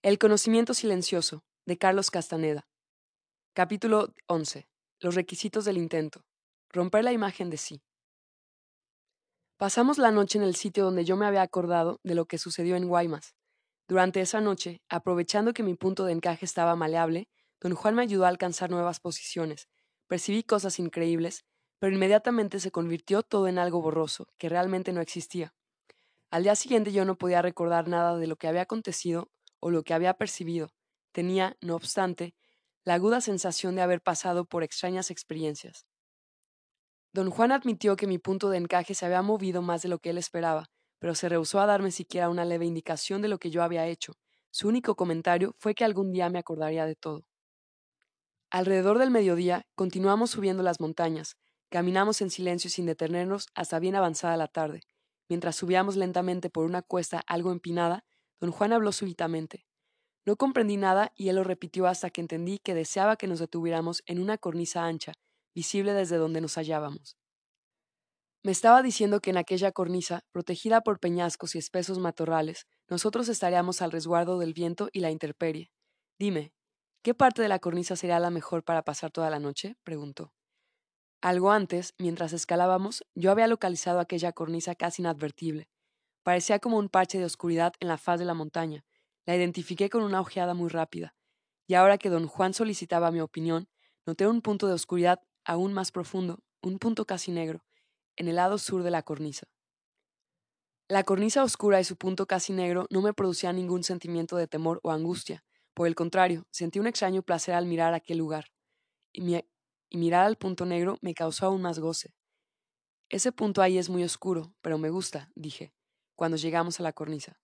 El conocimiento silencioso, de Carlos Castaneda. Capítulo 11. Los requisitos del intento. Romper la imagen de sí. Pasamos la noche en el sitio donde yo me había acordado de lo que sucedió en Guaymas. Durante esa noche, aprovechando que mi punto de encaje estaba maleable, don Juan me ayudó a alcanzar nuevas posiciones. Percibí cosas increíbles, pero inmediatamente se convirtió todo en algo borroso, que realmente no existía. Al día siguiente yo no podía recordar nada de lo que había acontecido o lo que había percibido. Tenía, no obstante, la aguda sensación de haber pasado por extrañas experiencias. Don Juan admitió que mi punto de encaje se había movido más de lo que él esperaba, pero se rehusó a darme siquiera una leve indicación de lo que yo había hecho. Su único comentario fue que algún día me acordaría de todo. Alrededor del mediodía continuamos subiendo las montañas, caminamos en silencio sin detenernos hasta bien avanzada la tarde. Mientras subíamos lentamente por una cuesta algo empinada, Don Juan habló súbitamente. No comprendí nada y él lo repitió hasta que entendí que deseaba que nos detuviéramos en una cornisa ancha, visible desde donde nos hallábamos. Me estaba diciendo que en aquella cornisa, protegida por peñascos y espesos matorrales, nosotros estaríamos al resguardo del viento y la intemperie. Dime, ¿qué parte de la cornisa sería la mejor para pasar toda la noche? preguntó. Algo antes, mientras escalábamos, yo había localizado aquella cornisa casi inadvertible. Parecía como un parche de oscuridad en la faz de la montaña. La identifiqué con una ojeada muy rápida. Y ahora que don Juan solicitaba mi opinión, noté un punto de oscuridad aún más profundo, un punto casi negro, en el lado sur de la cornisa. La cornisa oscura y su punto casi negro no me producían ningún sentimiento de temor o angustia. Por el contrario, sentí un extraño placer al mirar aquel lugar. Y, mirar al punto negro me causó aún más goce. Ese punto ahí es muy oscuro, pero me gusta, dije cuando llegamos a la cornisa.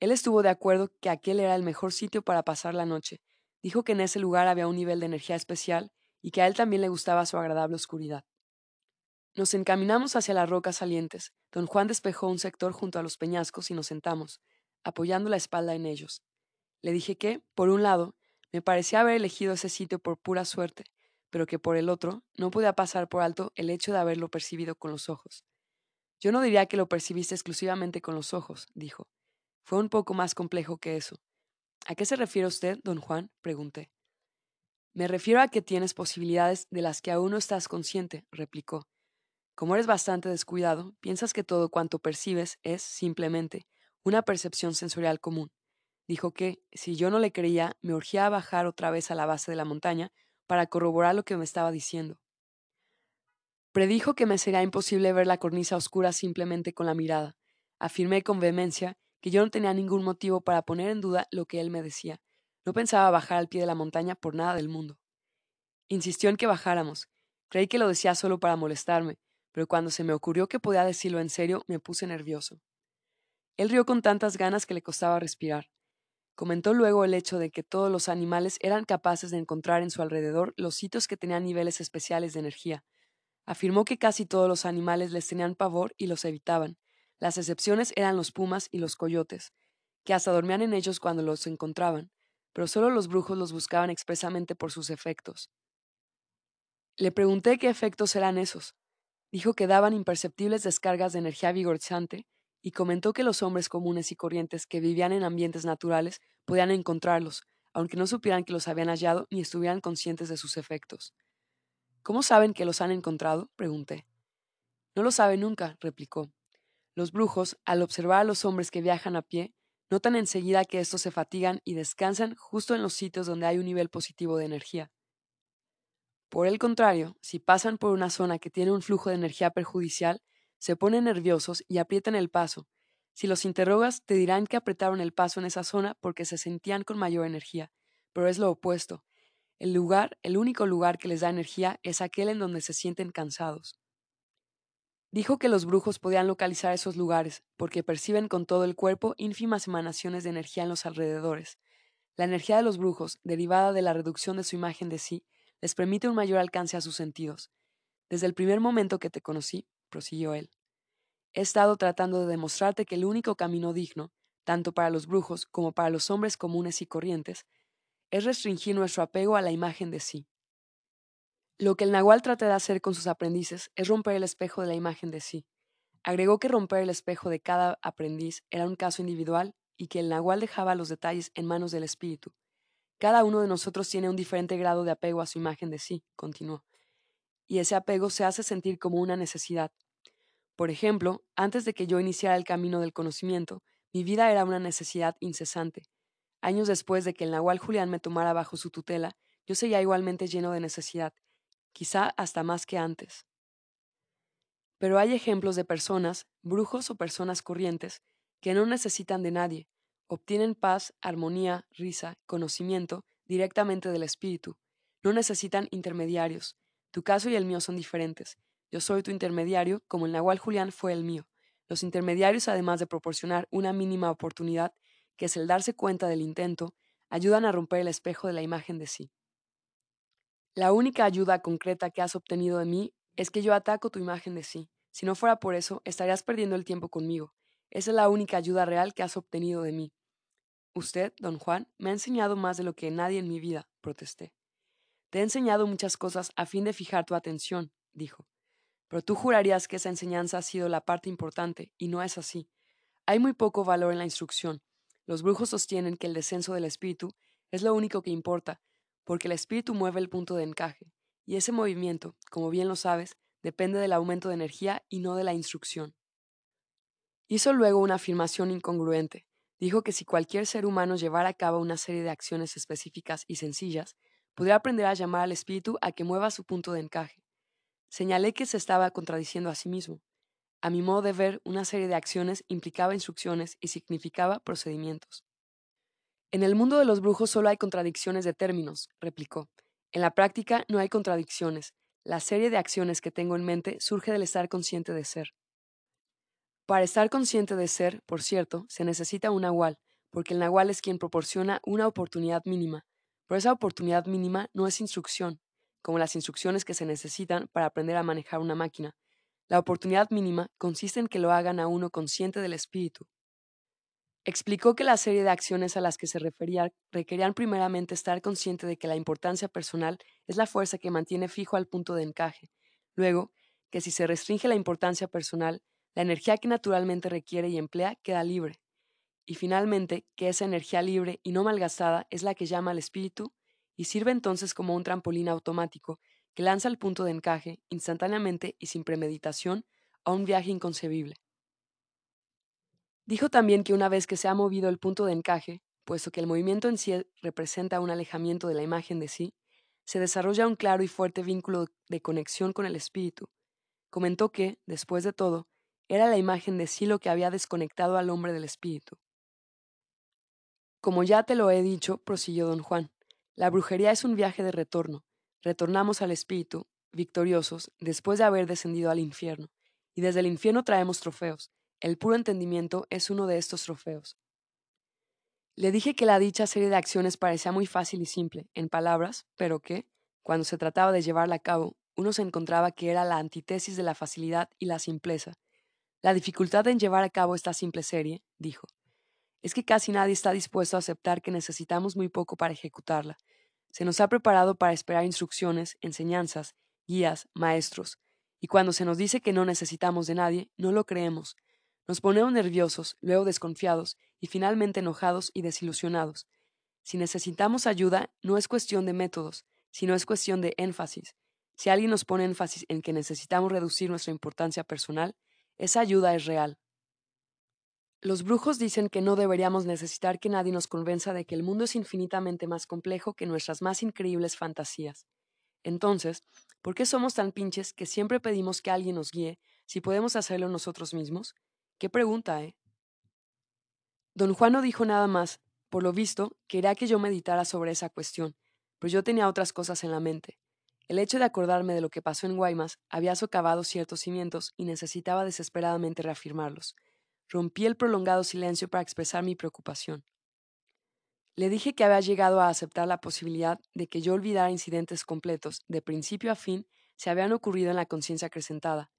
Él estuvo de acuerdo que aquel era el mejor sitio para pasar la noche. Dijo que en ese lugar había un nivel de energía especial y que a él también le gustaba su agradable oscuridad. Nos encaminamos hacia las rocas salientes. Don Juan despejó un sector junto a los peñascos y nos sentamos, apoyando la espalda en ellos. Le dije que, por un lado, me parecía haber elegido ese sitio por pura suerte, pero que por el otro no podía pasar por alto el hecho de haberlo percibido con los ojos. Yo no diría que lo percibiste exclusivamente con los ojos, dijo. Fue un poco más complejo que eso. ¿A qué se refiere usted, don Juan? pregunté. Me refiero a que tienes posibilidades de las que aún no estás consciente, replicó. Como eres bastante descuidado, piensas que todo cuanto percibes es, simplemente, una percepción sensorial común. Dijo que, si yo no le creía, me urgía a bajar otra vez a la base de la montaña para corroborar lo que me estaba diciendo. Predijo que me sería imposible ver la cornisa oscura simplemente con la mirada. Afirmé con vehemencia que yo no tenía ningún motivo para poner en duda lo que él me decía. No pensaba bajar al pie de la montaña por nada del mundo. Insistió en que bajáramos. Creí que lo decía solo para molestarme, pero cuando se me ocurrió que podía decirlo en serio, me puse nervioso. Él rió con tantas ganas que le costaba respirar. Comentó luego el hecho de que todos los animales eran capaces de encontrar en su alrededor los sitios que tenían niveles especiales de energía, Afirmó que casi todos los animales les tenían pavor y los evitaban. Las excepciones eran los pumas y los coyotes, que hasta dormían en ellos cuando los encontraban, pero solo los brujos los buscaban expresamente por sus efectos. Le pregunté qué efectos eran esos. Dijo que daban imperceptibles descargas de energía vigorizante y comentó que los hombres comunes y corrientes que vivían en ambientes naturales podían encontrarlos, aunque no supieran que los habían hallado ni estuvieran conscientes de sus efectos. ¿Cómo saben que los han encontrado? pregunté. No lo sabe nunca, replicó. Los brujos, al observar a los hombres que viajan a pie, notan enseguida que estos se fatigan y descansan justo en los sitios donde hay un nivel positivo de energía. Por el contrario, si pasan por una zona que tiene un flujo de energía perjudicial, se ponen nerviosos y aprietan el paso. Si los interrogas, te dirán que apretaron el paso en esa zona porque se sentían con mayor energía, pero es lo opuesto. El lugar, el único lugar que les da energía es aquel en donde se sienten cansados. Dijo que los brujos podían localizar esos lugares porque perciben con todo el cuerpo ínfimas emanaciones de energía en los alrededores. La energía de los brujos, derivada de la reducción de su imagen de sí, les permite un mayor alcance a sus sentidos. Desde el primer momento que te conocí, prosiguió él, he estado tratando de demostrarte que el único camino digno, tanto para los brujos como para los hombres comunes y corrientes, es restringir nuestro apego a la imagen de sí. Lo que el nahual trata de hacer con sus aprendices es romper el espejo de la imagen de sí. Agregó que romper el espejo de cada aprendiz era un caso individual y que el nahual dejaba los detalles en manos del espíritu. Cada uno de nosotros tiene un diferente grado de apego a su imagen de sí, continuó, y ese apego se hace sentir como una necesidad. Por ejemplo, antes de que yo iniciara el camino del conocimiento, mi vida era una necesidad incesante. Años después de que el nahual Julián me tomara bajo su tutela, yo seguía igualmente lleno de necesidad, quizá hasta más que antes. Pero hay ejemplos de personas, brujos o personas corrientes, que no necesitan de nadie, obtienen paz, armonía, risa, conocimiento directamente del espíritu. No necesitan intermediarios. Tu caso y el mío son diferentes. Yo soy tu intermediario, como el Nahual Julián fue el mío. Los intermediarios, además de proporcionar una mínima oportunidad, que es el darse cuenta del intento, ayudan a romper el espejo de la imagen de sí. La única ayuda concreta que has obtenido de mí es que yo ataco tu imagen de sí. Si no fuera por eso, estarías perdiendo el tiempo conmigo. Esa es la única ayuda real que has obtenido de mí. Usted, don Juan, me ha enseñado más de lo que nadie en mi vida, protesté. Te he enseñado muchas cosas a fin de fijar tu atención, dijo. Pero tú jurarías que esa enseñanza ha sido la parte importante, y no es así. Hay muy poco valor en la instrucción. Los brujos sostienen que el descenso del espíritu es lo único que importa, porque el espíritu mueve el punto de encaje, y ese movimiento, como bien lo sabes, depende del aumento de energía y no de la instrucción. Hizo luego una afirmación incongruente. Dijo que si cualquier ser humano llevara a cabo una serie de acciones específicas y sencillas, podría aprender a llamar al espíritu a que mueva su punto de encaje. Señalé que se estaba contradiciendo a sí mismo. A mi modo de ver, una serie de acciones implicaba instrucciones y significaba procedimientos. En el mundo de los brujos solo hay contradicciones de términos, replicó. En la práctica no hay contradicciones. La serie de acciones que tengo en mente surge del estar consciente de ser. Para estar consciente de ser, por cierto, se necesita un nahual, porque el nahual es quien proporciona una oportunidad mínima, pero esa oportunidad mínima no es instrucción, como las instrucciones que se necesitan para aprender a manejar una máquina. La oportunidad mínima consiste en que lo hagan a uno consciente del espíritu. Explicó que la serie de acciones a las que se refería requerían primeramente estar consciente de que la importancia personal es la fuerza que mantiene fijo al punto de encaje. Luego, que si se restringe la importancia personal, la energía que naturalmente requiere y emplea queda libre. Y finalmente, que esa energía libre y no malgastada es la que llama al espíritu y sirve entonces como un trampolín automático que lanza el punto de encaje instantáneamente y sin premeditación a un viaje inconcebible. Dijo también que una vez que se ha movido el punto de encaje, puesto que el movimiento en sí representa un alejamiento de la imagen de sí, se desarrolla un claro y fuerte vínculo de conexión con el espíritu. Comentó que, después de todo, era la imagen de sí lo que había desconectado al hombre del espíritu. Como ya te lo he dicho, prosiguió don Juan, la brujería es un viaje de retorno. Retornamos al espíritu, victoriosos, después de haber descendido al infierno, y desde el infierno traemos trofeos. El puro entendimiento es uno de estos trofeos. Le dije que la dicha serie de acciones parecía muy fácil y simple, en palabras, pero que, cuando se trataba de llevarla a cabo, uno se encontraba que era la antítesis de la facilidad y la simpleza, la dificultad en llevar a cabo esta simple serie, dijo, es que casi nadie está dispuesto a aceptar que necesitamos muy poco para ejecutarla. Se nos ha preparado para esperar instrucciones, enseñanzas, guías, maestros, y cuando se nos dice que no necesitamos de nadie, no lo creemos. Nos ponemos nerviosos, luego desconfiados y finalmente enojados y desilusionados. Si necesitamos ayuda, no es cuestión de métodos, sino es cuestión de énfasis. Si alguien nos pone énfasis en que necesitamos reducir nuestra importancia personal, esa ayuda es real. Los brujos dicen que no deberíamos necesitar que nadie nos convenza de que el mundo es infinitamente más complejo que nuestras más increíbles fantasías. Entonces, ¿por qué somos tan pinches que siempre pedimos que alguien nos guíe si podemos hacerlo nosotros mismos? Qué pregunta, ¿eh? Don Juan no dijo nada más. Por lo visto, quería que yo meditara sobre esa cuestión, pero yo tenía otras cosas en la mente. El hecho de acordarme de lo que pasó en Guaymas había socavado ciertos cimientos y necesitaba desesperadamente reafirmarlos. Rompí el prolongado silencio para expresar mi preocupación. Le dije que había llegado a aceptar la posibilidad de que yo olvidara incidentes completos, de principio a fin, se habían ocurrido en la conciencia acrecentada.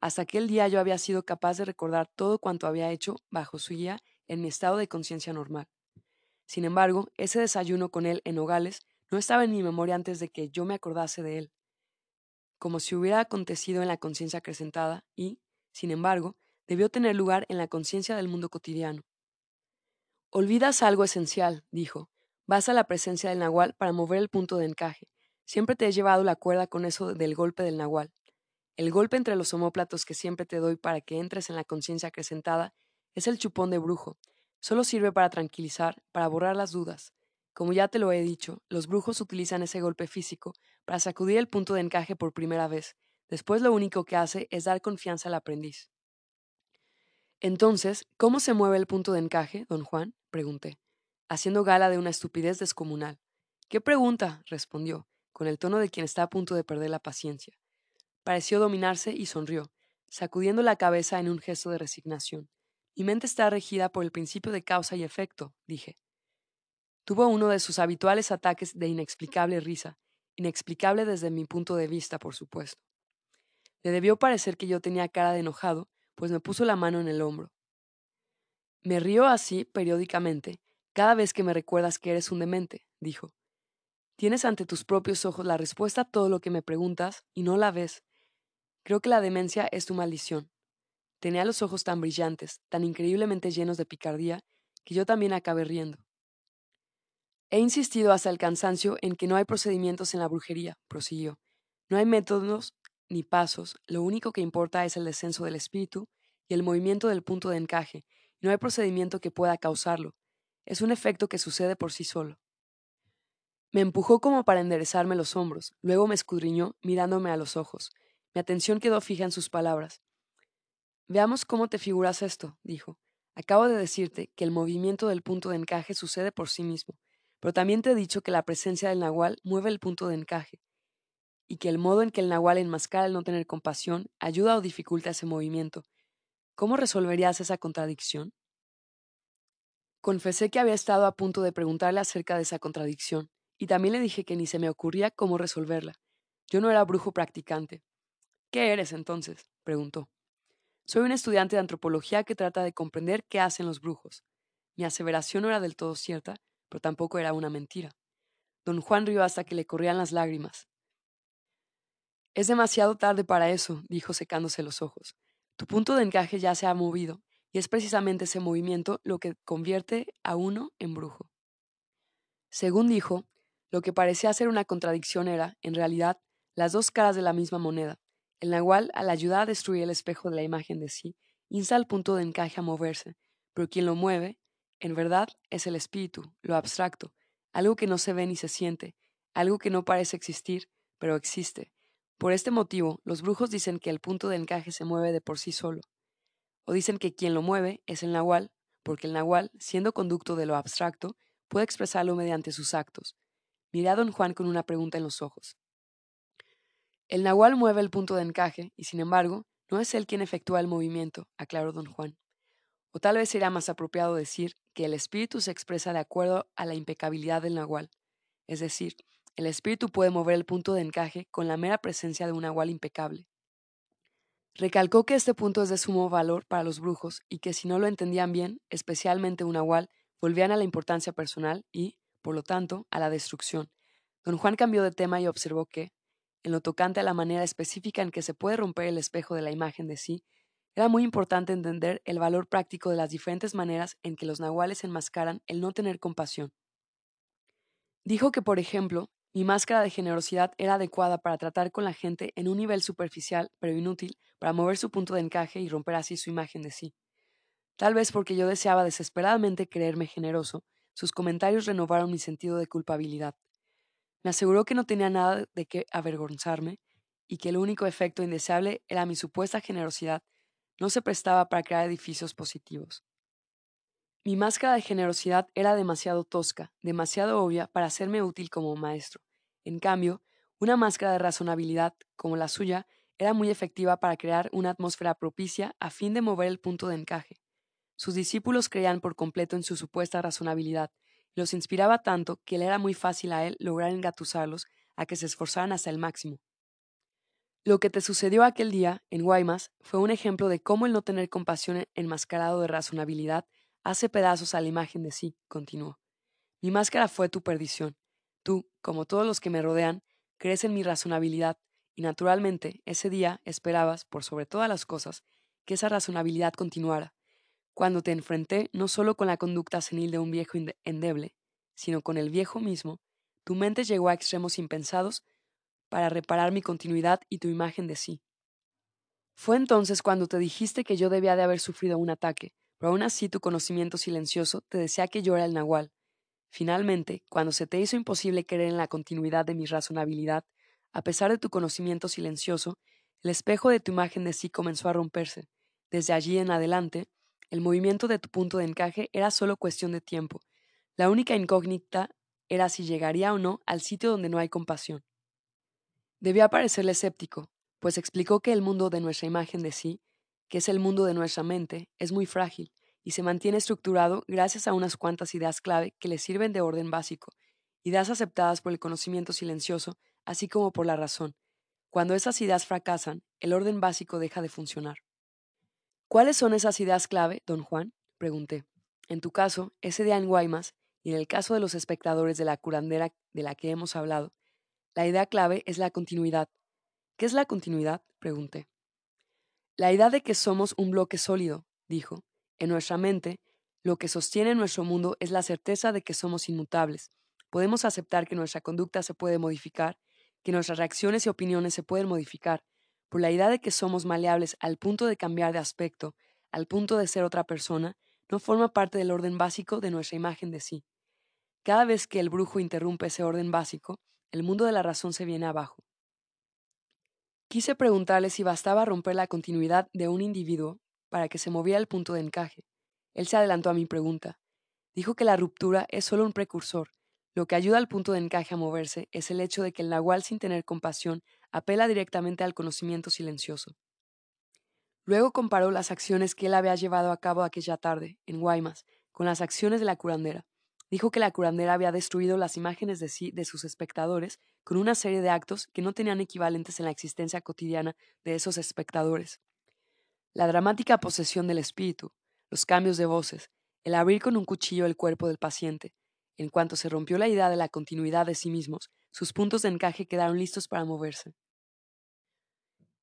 Hasta aquel día yo había sido capaz de recordar todo cuanto había hecho bajo su guía en mi estado de conciencia normal. Sin embargo, ese desayuno con él en Nogales no estaba en mi memoria antes de que yo me acordase de él, como si hubiera acontecido en la conciencia acrecentada y, sin embargo, debió tener lugar en la conciencia del mundo cotidiano. Olvidas algo esencial, dijo. Vas a la presencia del nahual para mover el punto de encaje. Siempre te he llevado la cuerda con eso del golpe del nahual. El golpe entre los homóplatos que siempre te doy para que entres en la conciencia acrecentada es el chupón de brujo. Solo sirve para tranquilizar, para borrar las dudas. Como ya te lo he dicho, los brujos utilizan ese golpe físico para sacudir el punto de encaje por primera vez. Después lo único que hace es dar confianza al aprendiz. Entonces, ¿cómo se mueve el punto de encaje, don Juan? pregunté, haciendo gala de una estupidez descomunal. ¿Qué pregunta? respondió, con el tono de quien está a punto de perder la paciencia. Pareció dominarse y sonrió, sacudiendo la cabeza en un gesto de resignación. Mi mente está regida por el principio de causa y efecto, dije. Tuvo uno de sus habituales ataques de inexplicable risa, inexplicable desde mi punto de vista, por supuesto. Le debió parecer que yo tenía cara de enojado, pues me puso la mano en el hombro. Me río así periódicamente, cada vez que me recuerdas que eres un demente, dijo. Tienes ante tus propios ojos la respuesta a todo lo que me preguntas y no la ves. Creo que la demencia es tu maldición. Tenía los ojos tan brillantes, tan increíblemente llenos de picardía, que yo también acabé riendo. He insistido hasta el cansancio en que no hay procedimientos en la brujería, prosiguió. No hay métodos ni pasos, lo único que importa es el descenso del espíritu y el movimiento del punto de encaje, y no hay procedimiento que pueda causarlo. Es un efecto que sucede por sí solo. Me empujó como para enderezarme los hombros, luego me escudriñó, mirándome a los ojos. Mi atención quedó fija en sus palabras. Veamos cómo te figuras esto, dijo. Acabo de decirte que el movimiento del punto de encaje sucede por sí mismo, pero también te he dicho que la presencia del nahual mueve el punto de encaje, y que el modo en que el nahual enmascara el no tener compasión ayuda o dificulta ese movimiento. ¿Cómo resolverías esa contradicción? Confesé que había estado a punto de preguntarle acerca de esa contradicción, y también le dije que ni se me ocurría cómo resolverla. Yo no era brujo practicante. ¿Qué eres entonces? preguntó. Soy un estudiante de antropología que trata de comprender qué hacen los brujos. Mi aseveración no era del todo cierta, pero tampoco era una mentira. Don Juan rió hasta que le corrían las lágrimas. Es demasiado tarde para eso, dijo secándose los ojos. Tu punto de encaje ya se ha movido, y es precisamente ese movimiento lo que convierte a uno en brujo. Según dijo, lo que parecía ser una contradicción era, en realidad, las dos caras de la misma moneda. El nahual, al ayudar a destruir el espejo de la imagen de sí, insta al punto de encaje a moverse, pero quien lo mueve, en verdad, es el espíritu, lo abstracto, algo que no se ve ni se siente, algo que no parece existir, pero existe. Por este motivo, los brujos dicen que el punto de encaje se mueve de por sí solo. O dicen que quien lo mueve es el nahual, porque el nahual, siendo conducto de lo abstracto, puede expresarlo mediante sus actos. Miré a don Juan con una pregunta en los ojos. El nahual mueve el punto de encaje, y sin embargo, no es él quien efectúa el movimiento, aclaró don Juan. O tal vez sería más apropiado decir que el espíritu se expresa de acuerdo a la impecabilidad del nahual. Es decir, el espíritu puede mover el punto de encaje con la mera presencia de un nahual impecable. Recalcó que este punto es de sumo valor para los brujos y que si no lo entendían bien, especialmente un nahual, volvían a la importancia personal y, por lo tanto, a la destrucción. Don Juan cambió de tema y observó que, en lo tocante a la manera específica en que se puede romper el espejo de la imagen de sí, era muy importante entender el valor práctico de las diferentes maneras en que los nahuales enmascaran el no tener compasión. Dijo que, por ejemplo, mi máscara de generosidad era adecuada para tratar con la gente en un nivel superficial, pero inútil, para mover su punto de encaje y romper así su imagen de sí. Tal vez porque yo deseaba desesperadamente creerme generoso, sus comentarios renovaron mi sentido de culpabilidad. Me aseguró que no tenía nada de qué avergonzarme y que el único efecto indeseable era mi supuesta generosidad, no se prestaba para crear edificios positivos. Mi máscara de generosidad era demasiado tosca, demasiado obvia para hacerme útil como maestro. En cambio, una máscara de razonabilidad, como la suya, era muy efectiva para crear una atmósfera propicia a fin de mover el punto de encaje. Sus discípulos creían por completo en su supuesta razonabilidad, y los inspiraba tanto que le era muy fácil a él lograr engatusarlos a que se esforzaran hasta el máximo. Lo que te sucedió aquel día, en Guaymas, fue un ejemplo de cómo el no tener compasión enmascarado de razonabilidad hace pedazos a la imagen de sí, continuó. Mi máscara fue tu perdición. Tú, como todos los que me rodean, crees en mi razonabilidad, y naturalmente ese día esperabas, por sobre todas las cosas, que esa razonabilidad continuara, cuando te enfrenté no solo con la conducta senil de un viejo endeble, sino con el viejo mismo, tu mente llegó a extremos impensados para reparar mi continuidad y tu imagen de sí. Fue entonces cuando te dijiste que yo debía de haber sufrido un ataque, pero aún así tu conocimiento silencioso te decía que yo era el nahual. Finalmente, cuando se te hizo imposible creer en la continuidad de mi razonabilidad, a pesar de tu conocimiento silencioso, el espejo de tu imagen de sí comenzó a romperse. Desde allí en adelante, el movimiento de tu punto de encaje era solo cuestión de tiempo. La única incógnita era si llegaría o no al sitio donde no hay compasión. Debía parecerle escéptico, pues explicó que el mundo de nuestra imagen de sí, que es el mundo de nuestra mente, es muy frágil y se mantiene estructurado gracias a unas cuantas ideas clave que le sirven de orden básico, ideas aceptadas por el conocimiento silencioso, así como por la razón. Cuando esas ideas fracasan, el orden básico deja de funcionar. ¿Cuáles son esas ideas clave, don Juan? pregunté. En tu caso, ese día en Guaymas, y en el caso de los espectadores de la curandera de la que hemos hablado, la idea clave es la continuidad, ¿Qué es la continuidad? pregunté. La idea de que somos un bloque sólido, dijo. En nuestra mente, lo que sostiene nuestro mundo es la certeza de que somos inmutables. Podemos aceptar que nuestra conducta se puede modificar, que nuestras reacciones y opiniones se pueden modificar, por la idea de que somos maleables al punto de cambiar de aspecto, al punto de ser otra persona, no forma parte del orden básico de nuestra imagen de sí. Cada vez que el brujo interrumpe ese orden básico, el mundo de la razón se viene abajo. Quise preguntarle si bastaba romper la continuidad de un individuo para que se moviera el punto de encaje. Él se adelantó a mi pregunta. Dijo que la ruptura es solo un precursor. Lo que ayuda al punto de encaje a moverse es el hecho de que el nahual sin tener compasión apela directamente al conocimiento silencioso. Luego comparó las acciones que él había llevado a cabo aquella tarde, en Guaymas, con las acciones de la curandera. Dijo que la curandera había destruido las imágenes de sí de sus espectadores con una serie de actos que no tenían equivalentes en la existencia cotidiana de esos espectadores. La dramática posesión del espíritu, los cambios de voces, el abrir con un cuchillo el cuerpo del paciente. En cuanto se rompió la idea de la continuidad de sí mismos, sus puntos de encaje quedaron listos para moverse.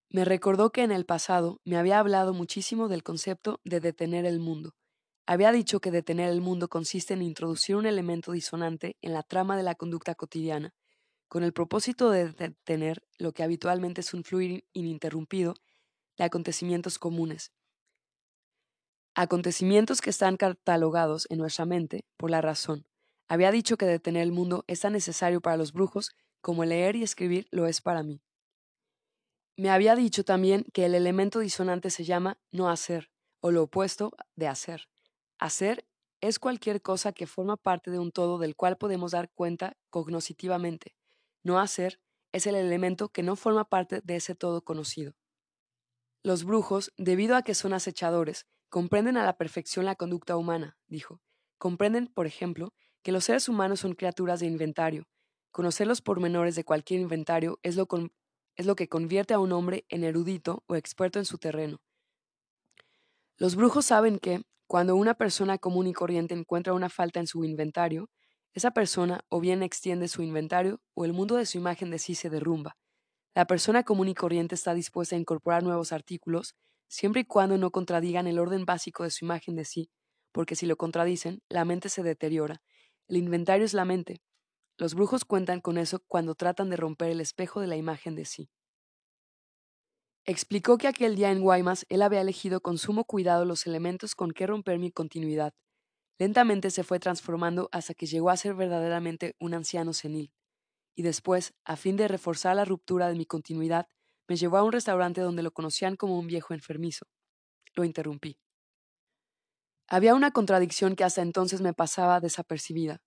Me recordó que en el pasado me había hablado muchísimo del concepto de detener el mundo. Había dicho que detener el mundo consiste en introducir un elemento disonante en la trama de la conducta cotidiana, con el propósito de detener lo que habitualmente es un fluir ininterrumpido acontecimientos comunes. Acontecimientos que están catalogados en nuestra mente por la razón. Había dicho que detener el mundo es tan necesario para los brujos como leer y escribir lo es para mí. Me había dicho también que el elemento disonante se llama no hacer, o lo opuesto de hacer. Hacer es cualquier cosa que forma parte de un todo del cual podemos dar cuenta cognoscitivamente. No hacer es el elemento que no forma parte de ese todo conocido. Los brujos, debido a que son acechadores, comprenden a la perfección la conducta humana, dijo. Comprenden, por ejemplo, que los seres humanos son criaturas de inventario. Conocer los pormenores de cualquier inventario es lo, es lo que convierte a un hombre en erudito o experto en su terreno. Los brujos saben que, cuando una persona común y corriente encuentra una falta en su inventario, esa persona o bien extiende su inventario o el mundo de su imagen de sí se derrumba. La persona común y corriente está dispuesta a incorporar nuevos artículos siempre y cuando no contradigan el orden básico de su imagen de sí, porque si lo contradicen, la mente se deteriora. El inventario es la mente. Los brujos cuentan con eso cuando tratan de romper el espejo de la imagen de sí. Explicó que aquel día en Guaymas él había elegido con sumo cuidado los elementos con que romper mi continuidad, Lentamente se fue transformando hasta que llegó a ser verdaderamente un anciano senil. Y después, a fin de reforzar la ruptura de mi continuidad, me llevó a un restaurante donde lo conocían como un viejo enfermizo. Lo interrumpí. Había una contradicción que hasta entonces me pasaba desapercibida.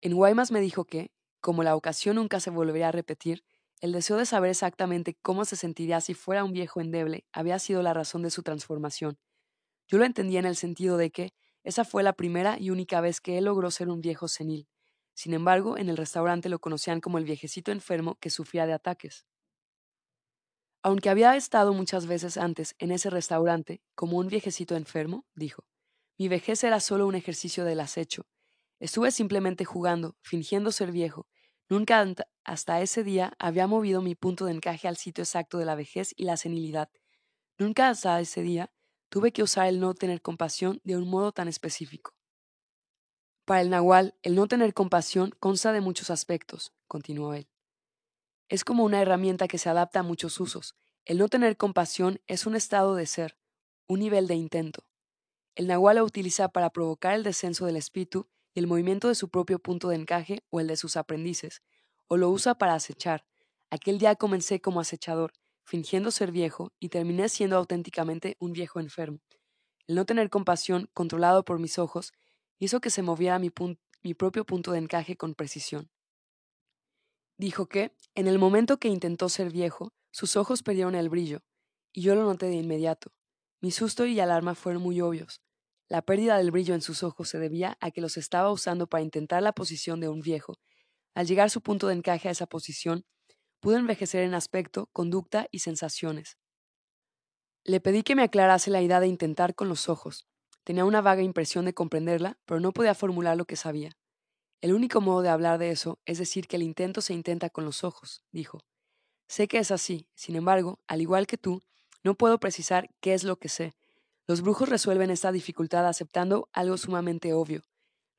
En Guaymas me dijo que, como la ocasión nunca se volvería a repetir, el deseo de saber exactamente cómo se sentiría si fuera un viejo endeble había sido la razón de su transformación. Yo lo entendía en el sentido de que, esa fue la primera y única vez que él logró ser un viejo senil. Sin embargo, en el restaurante lo conocían como el viejecito enfermo que sufría de ataques. Aunque había estado muchas veces antes en ese restaurante como un viejecito enfermo, dijo, mi vejez era solo un ejercicio del acecho. Estuve simplemente jugando, fingiendo ser viejo. Nunca hasta ese día había movido mi punto de encaje al sitio exacto de la vejez y la senilidad. Nunca hasta ese día tuve que usar el no tener compasión de un modo tan específico. Para el nahual, el no tener compasión consta de muchos aspectos, continuó él. Es como una herramienta que se adapta a muchos usos. El no tener compasión es un estado de ser, un nivel de intento. El nahual lo utiliza para provocar el descenso del espíritu y el movimiento de su propio punto de encaje o el de sus aprendices, o lo usa para acechar. Aquel día comencé como acechador, fingiendo ser viejo, y terminé siendo auténticamente un viejo enfermo. El no tener compasión, controlado por mis ojos, hizo que se moviera mi, mi propio punto de encaje con precisión. Dijo que, en el momento que intentó ser viejo, sus ojos perdieron el brillo, y yo lo noté de inmediato. Mi susto y alarma fueron muy obvios. La pérdida del brillo en sus ojos se debía a que los estaba usando para intentar la posición de un viejo. Al llegar su punto de encaje a esa posición, pudo envejecer en aspecto, conducta y sensaciones. Le pedí que me aclarase la idea de intentar con los ojos. Tenía una vaga impresión de comprenderla, pero no podía formular lo que sabía. El único modo de hablar de eso es decir que el intento se intenta con los ojos, dijo. Sé que es así, sin embargo, al igual que tú, no puedo precisar qué es lo que sé. Los brujos resuelven esta dificultad aceptando algo sumamente obvio.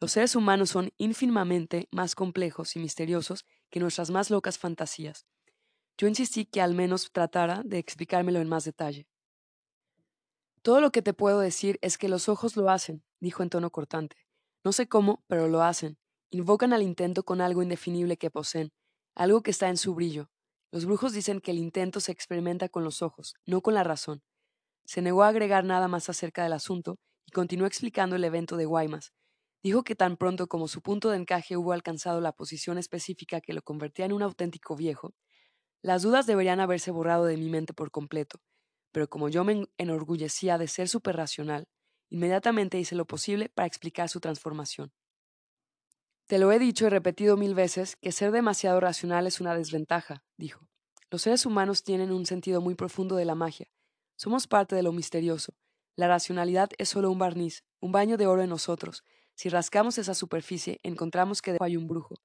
Los seres humanos son ínfimamente más complejos y misteriosos que nuestras más locas fantasías. Yo insistí que al menos tratara de explicármelo en más detalle. Todo lo que te puedo decir es que los ojos lo hacen, dijo en tono cortante. No sé cómo, pero lo hacen. Invocan al intento con algo indefinible que poseen, algo que está en su brillo. Los brujos dicen que el intento se experimenta con los ojos, no con la razón. Se negó a agregar nada más acerca del asunto y continuó explicando el evento de Guaymas. Dijo que tan pronto como su punto de encaje hubo alcanzado la posición específica que lo convertía en un auténtico viejo, las dudas deberían haberse borrado de mi mente por completo, pero como yo me enorgullecía de ser superracional, inmediatamente hice lo posible para explicar su transformación. Te lo he dicho y repetido mil veces que ser demasiado racional es una desventaja, dijo. Los seres humanos tienen un sentido muy profundo de la magia. Somos parte de lo misterioso. La racionalidad es solo un barniz, un baño de oro en nosotros. Si rascamos esa superficie, encontramos que debajo hay un brujo.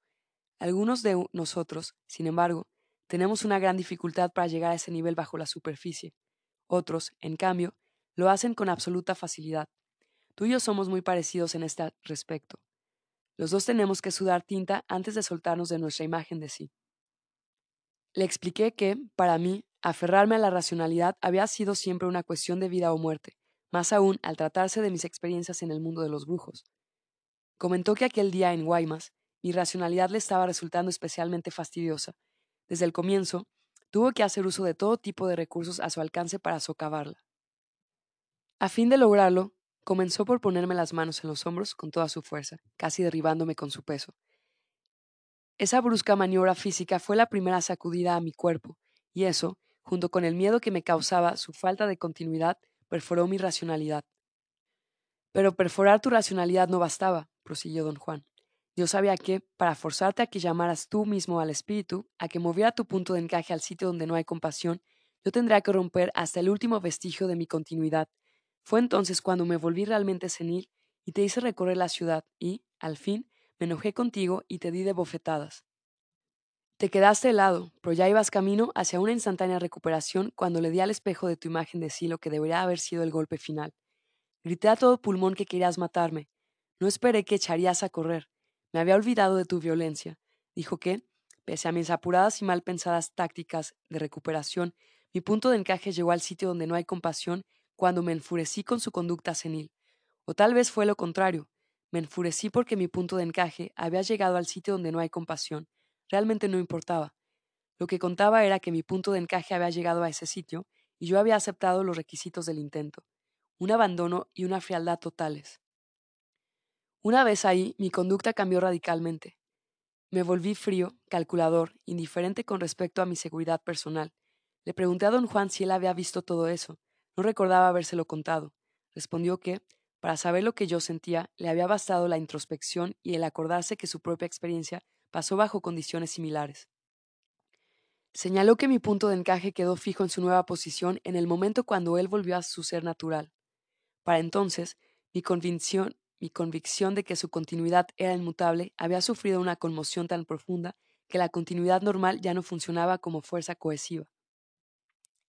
Algunos de nosotros, sin embargo, tenemos una gran dificultad para llegar a ese nivel bajo la superficie. Otros, en cambio, lo hacen con absoluta facilidad. Tú y yo somos muy parecidos en este respecto. Los dos tenemos que sudar tinta antes de soltarnos de nuestra imagen de sí. Le expliqué que, para mí, aferrarme a la racionalidad había sido siempre una cuestión de vida o muerte, más aún al tratarse de mis experiencias en el mundo de los brujos. Comentó que aquel día en Guaymas, mi racionalidad le estaba resultando especialmente fastidiosa. Desde el comienzo, tuvo que hacer uso de todo tipo de recursos a su alcance para socavarla. A fin de lograrlo, comenzó por ponerme las manos en los hombros con toda su fuerza, casi derribándome con su peso. Esa brusca maniobra física fue la primera sacudida a mi cuerpo, y eso, junto con el miedo que me causaba su falta de continuidad, perforó mi racionalidad. Pero perforar tu racionalidad no bastaba, prosiguió don Juan. Yo sabía que, para forzarte a que llamaras tú mismo al espíritu, a que moviera tu punto de encaje al sitio donde no hay compasión, yo tendría que romper hasta el último vestigio de mi continuidad. Fue entonces cuando me volví realmente senil y te hice recorrer la ciudad y, al fin, me enojé contigo y te di de bofetadas. Te quedaste helado, pero ya ibas camino hacia una instantánea recuperación cuando le di al espejo de tu imagen de sí lo que debería haber sido el golpe final. Grité a todo pulmón que querías matarme. No esperé que echarías a correr. Me había olvidado de tu violencia. Dijo que, pese a mis apuradas y mal pensadas tácticas de recuperación, mi punto de encaje llegó al sitio donde no hay compasión cuando me enfurecí con su conducta senil. O tal vez fue lo contrario. Me enfurecí porque mi punto de encaje había llegado al sitio donde no hay compasión. Realmente no importaba. Lo que contaba era que mi punto de encaje había llegado a ese sitio y yo había aceptado los requisitos del intento. Un abandono y una frialdad totales. Una vez ahí, mi conducta cambió radicalmente. Me volví frío, calculador, indiferente con respecto a mi seguridad personal. Le pregunté a don Juan si él había visto todo eso. No recordaba habérselo contado. Respondió que, para saber lo que yo sentía, le había bastado la introspección y el acordarse que su propia experiencia pasó bajo condiciones similares. Señaló que mi punto de encaje quedó fijo en su nueva posición en el momento cuando él volvió a su ser natural. Para entonces, mi convicción mi convicción de que su continuidad era inmutable había sufrido una conmoción tan profunda que la continuidad normal ya no funcionaba como fuerza cohesiva.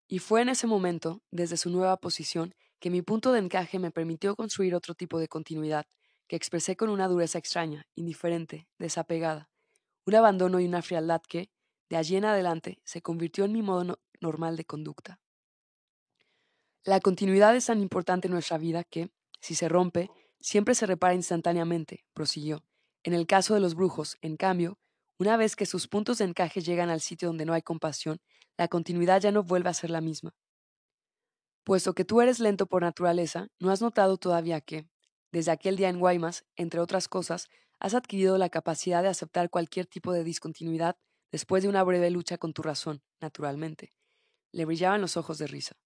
Y fue en ese momento, desde su nueva posición, que mi punto de encaje me permitió construir otro tipo de continuidad, que expresé con una dureza extraña, indiferente, desapegada, un abandono y una frialdad que, de allí en adelante, se convirtió en mi modo normal de conducta. La continuidad es tan importante en nuestra vida que, si se rompe, siempre se repara instantáneamente, prosiguió. En el caso de los brujos, en cambio, una vez que sus puntos de encaje llegan al sitio donde no hay compasión, la continuidad ya no vuelve a ser la misma. Puesto que tú eres lento por naturaleza, ¿no has notado todavía que, desde aquel día en Guaymas, entre otras cosas, has adquirido la capacidad de aceptar cualquier tipo de discontinuidad después de una breve lucha con tu razón, naturalmente? Le brillaban los ojos de risa.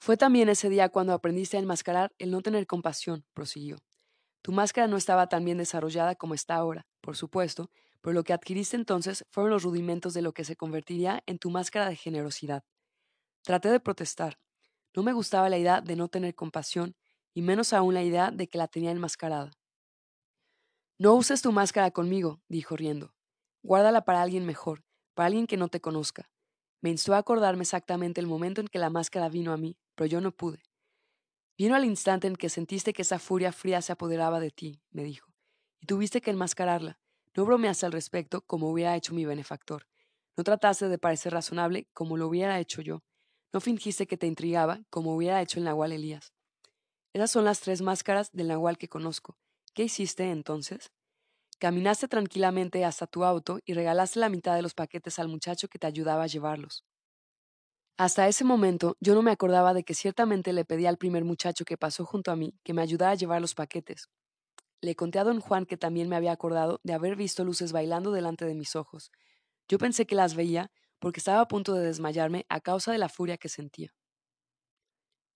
Fue también ese día cuando aprendiste a enmascarar el no tener compasión, prosiguió. Tu máscara no estaba tan bien desarrollada como está ahora, por supuesto, pero lo que adquiriste entonces fueron los rudimentos de lo que se convertiría en tu máscara de generosidad. Traté de protestar. No me gustaba la idea de no tener compasión, y menos aún la idea de que la tenía enmascarada. No uses tu máscara conmigo, dijo riendo. Guárdala para alguien mejor, para alguien que no te conozca. Me instó a acordarme exactamente el momento en que la máscara vino a mí, pero yo no pude. Vino al instante en que sentiste que esa furia fría se apoderaba de ti, me dijo, y tuviste que enmascararla, no bromeaste al respecto como hubiera hecho mi benefactor. No trataste de parecer razonable como lo hubiera hecho yo. No fingiste que te intrigaba como hubiera hecho el Nahual Elías. Esas son las tres máscaras del Nahual que conozco. ¿Qué hiciste entonces? Caminaste tranquilamente hasta tu auto y regalaste la mitad de los paquetes al muchacho que te ayudaba a llevarlos. Hasta ese momento yo no me acordaba de que ciertamente le pedí al primer muchacho que pasó junto a mí que me ayudara a llevar los paquetes. Le conté a don Juan que también me había acordado de haber visto luces bailando delante de mis ojos. Yo pensé que las veía porque estaba a punto de desmayarme a causa de la furia que sentía.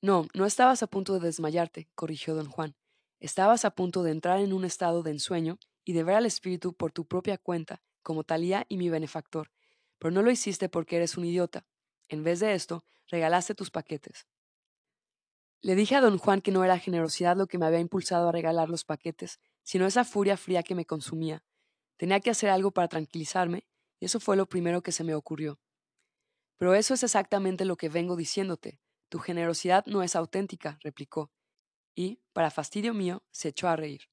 No, no estabas a punto de desmayarte, corrigió don Juan. Estabas a punto de entrar en un estado de ensueño y de ver al espíritu por tu propia cuenta, como Talía y mi benefactor. Pero no lo hiciste porque eres un idiota. En vez de esto, regalaste tus paquetes. Le dije a don Juan que no era generosidad lo que me había impulsado a regalar los paquetes, sino esa furia fría que me consumía. Tenía que hacer algo para tranquilizarme, y eso fue lo primero que se me ocurrió. Pero eso es exactamente lo que vengo diciéndote. Tu generosidad no es auténtica, replicó, y, para fastidio mío, se echó a reír.